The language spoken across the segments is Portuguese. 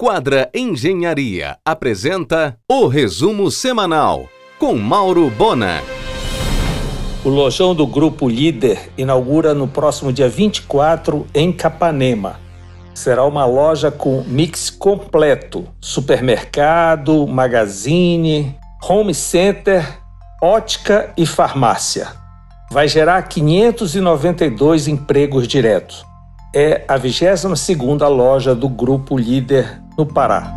Quadra Engenharia apresenta o resumo semanal com Mauro Bona. O lojão do Grupo Líder inaugura no próximo dia 24 em Capanema. Será uma loja com mix completo: supermercado, magazine, home center, ótica e farmácia. Vai gerar 592 empregos diretos. É a 22ª loja do Grupo Líder no Pará.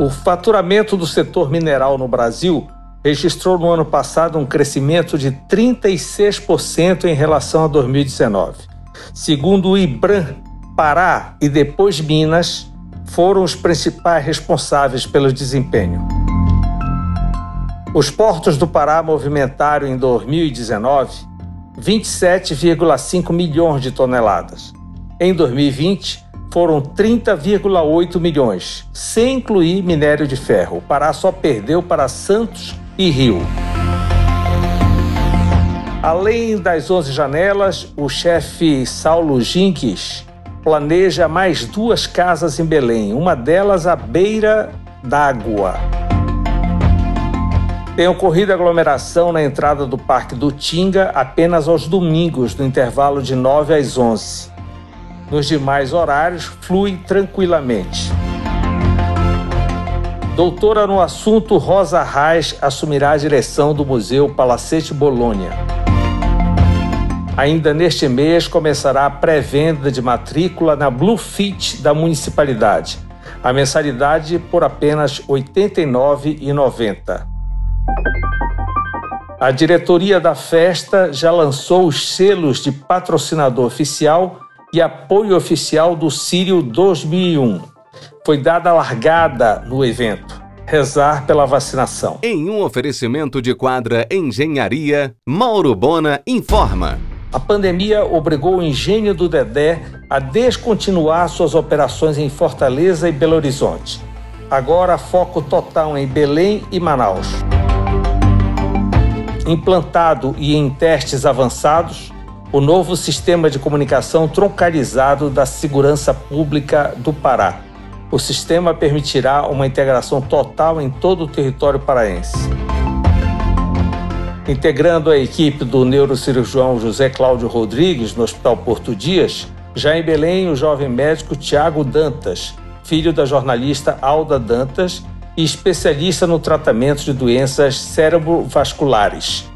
O faturamento do setor mineral no Brasil registrou no ano passado um crescimento de 36% em relação a 2019. Segundo o IBRAM, Pará e depois Minas foram os principais responsáveis pelo desempenho. Os portos do Pará movimentaram em 2019 27,5 milhões de toneladas. Em 2020, foram 30,8 milhões, sem incluir minério de ferro. O Pará só perdeu para Santos e Rio. Além das 11 janelas, o chefe Saulo Jinques planeja mais duas casas em Belém, uma delas à beira d'água. Tem ocorrido aglomeração na entrada do Parque do Tinga apenas aos domingos, no intervalo de 9 às 11. Nos demais horários, flui tranquilamente. Doutora no assunto, Rosa Reis assumirá a direção do Museu Palacete Bolônia. Ainda neste mês começará a pré-venda de matrícula na Blue Fit da municipalidade. A mensalidade por apenas R$ 89,90. A diretoria da festa já lançou os selos de patrocinador oficial e apoio oficial do Sírio 2001. Foi dada a largada no evento. Rezar pela vacinação. Em um oferecimento de quadra Engenharia, Mauro Bona informa. A pandemia obrigou o engenho do Dedé a descontinuar suas operações em Fortaleza e Belo Horizonte. Agora, foco total em Belém e Manaus. Implantado e em testes avançados, o novo sistema de comunicação troncalizado da Segurança Pública do Pará. O sistema permitirá uma integração total em todo o território paraense. Integrando a equipe do neurocirurgião José Cláudio Rodrigues no Hospital Porto Dias, já em Belém, o jovem médico Tiago Dantas, filho da jornalista Alda Dantas e especialista no tratamento de doenças cerebrovasculares,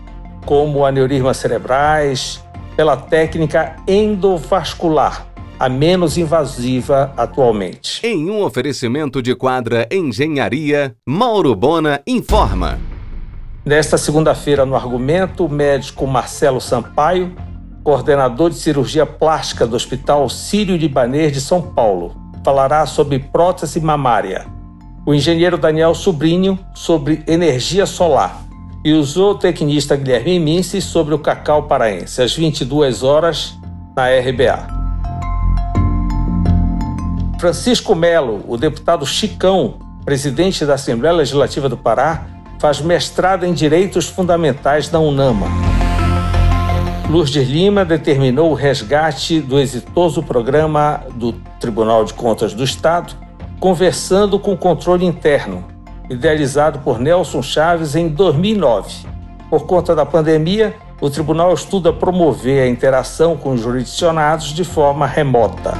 como aneurismas cerebrais, pela técnica endovascular, a menos invasiva atualmente. Em um oferecimento de quadra Engenharia, Mauro Bona informa. Nesta segunda-feira, no argumento, o médico Marcelo Sampaio, coordenador de cirurgia plástica do Hospital Sírio-Libanês de São Paulo, falará sobre prótese mamária. O engenheiro Daniel Sobrinho sobre energia solar e o zootecnista Guilherme Mince sobre o cacau paraense, às 22 horas, na RBA. Francisco Melo, o deputado Chicão, presidente da Assembleia Legislativa do Pará, faz mestrado em Direitos Fundamentais na UNAMA. Lourdes Lima determinou o resgate do exitoso programa do Tribunal de Contas do Estado, conversando com o controle interno, idealizado por Nelson Chaves em 2009. Por conta da pandemia, o tribunal estuda promover a interação com os jurisdicionados de forma remota.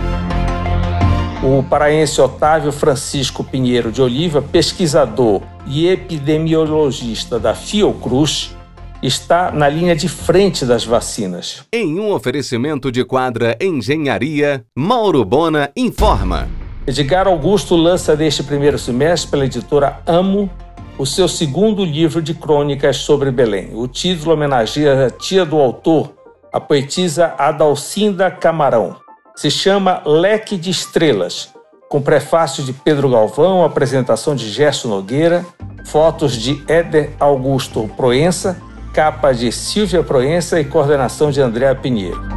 O paraense Otávio Francisco Pinheiro de Oliva, pesquisador e epidemiologista da Fiocruz, está na linha de frente das vacinas. Em um oferecimento de quadra Engenharia, Mauro Bona informa. Edgar Augusto lança neste primeiro semestre pela editora Amo o seu segundo livro de crônicas sobre Belém. O título homenageia a tia do autor, a poetisa Adalcinda Camarão. Se chama Leque de Estrelas, com prefácio de Pedro Galvão, apresentação de Gerson Nogueira, fotos de Éder Augusto Proença, capa de Silvia Proença e coordenação de Andréa Pinheiro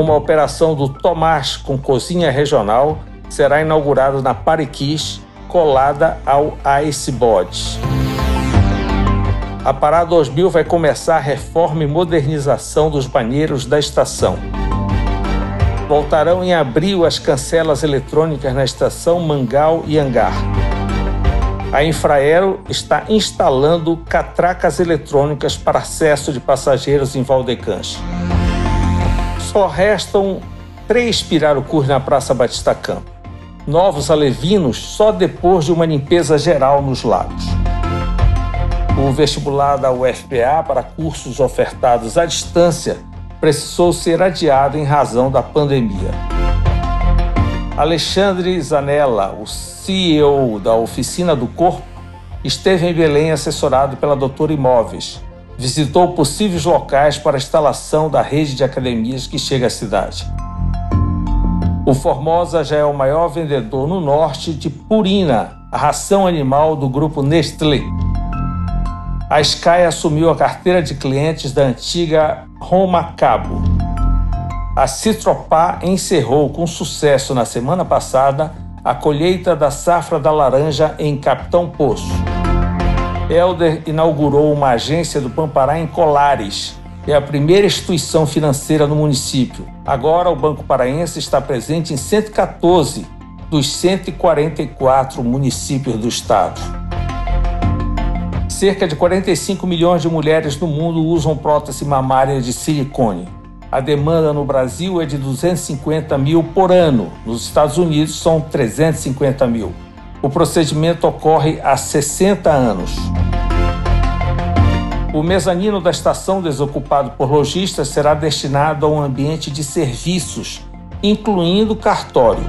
uma operação do Tomás com cozinha regional será inaugurada na Pariquis, colada ao Icebod. A Pará 2000 vai começar a reforma e modernização dos banheiros da estação. Voltarão em abril as cancelas eletrônicas na estação Mangal e Angar. A Infraero está instalando catracas eletrônicas para acesso de passageiros em Valdecães. Só restam três pirarucus na Praça Batista Campo. Novos alevinos só depois de uma limpeza geral nos lagos. O vestibular da UFPA para cursos ofertados à distância precisou ser adiado em razão da pandemia. Alexandre Zanella, o CEO da Oficina do Corpo, esteve em Belém assessorado pela Doutora Imóveis. Visitou possíveis locais para a instalação da rede de academias que chega à cidade. O Formosa já é o maior vendedor no norte de purina, a ração animal do grupo Nestlé. A Sky assumiu a carteira de clientes da antiga Roma Cabo. A Citropá encerrou com sucesso na semana passada a colheita da safra da laranja em Capitão Poço. Elder inaugurou uma agência do Pampará em Colares. É a primeira instituição financeira no município. Agora, o Banco Paraense está presente em 114 dos 144 municípios do estado. Cerca de 45 milhões de mulheres no mundo usam prótese mamária de silicone. A demanda no Brasil é de 250 mil por ano. Nos Estados Unidos são 350 mil. O procedimento ocorre há 60 anos. O mezanino da estação, desocupado por lojistas, será destinado a um ambiente de serviços, incluindo cartório.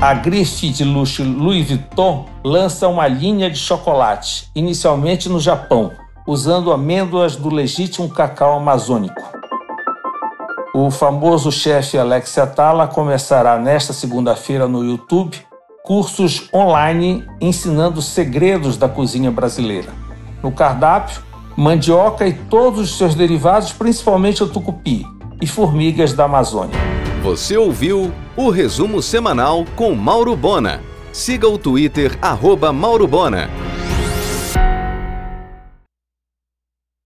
A grife de luxo Louis Vuitton lança uma linha de chocolate, inicialmente no Japão, usando amêndoas do legítimo cacau amazônico. O famoso chefe Alex Atala começará nesta segunda-feira no YouTube cursos online ensinando segredos da cozinha brasileira. No cardápio, mandioca e todos os seus derivados, principalmente o tucupi e formigas da Amazônia. Você ouviu o resumo semanal com Mauro Bona. Siga o Twitter, arroba Mauro Bona.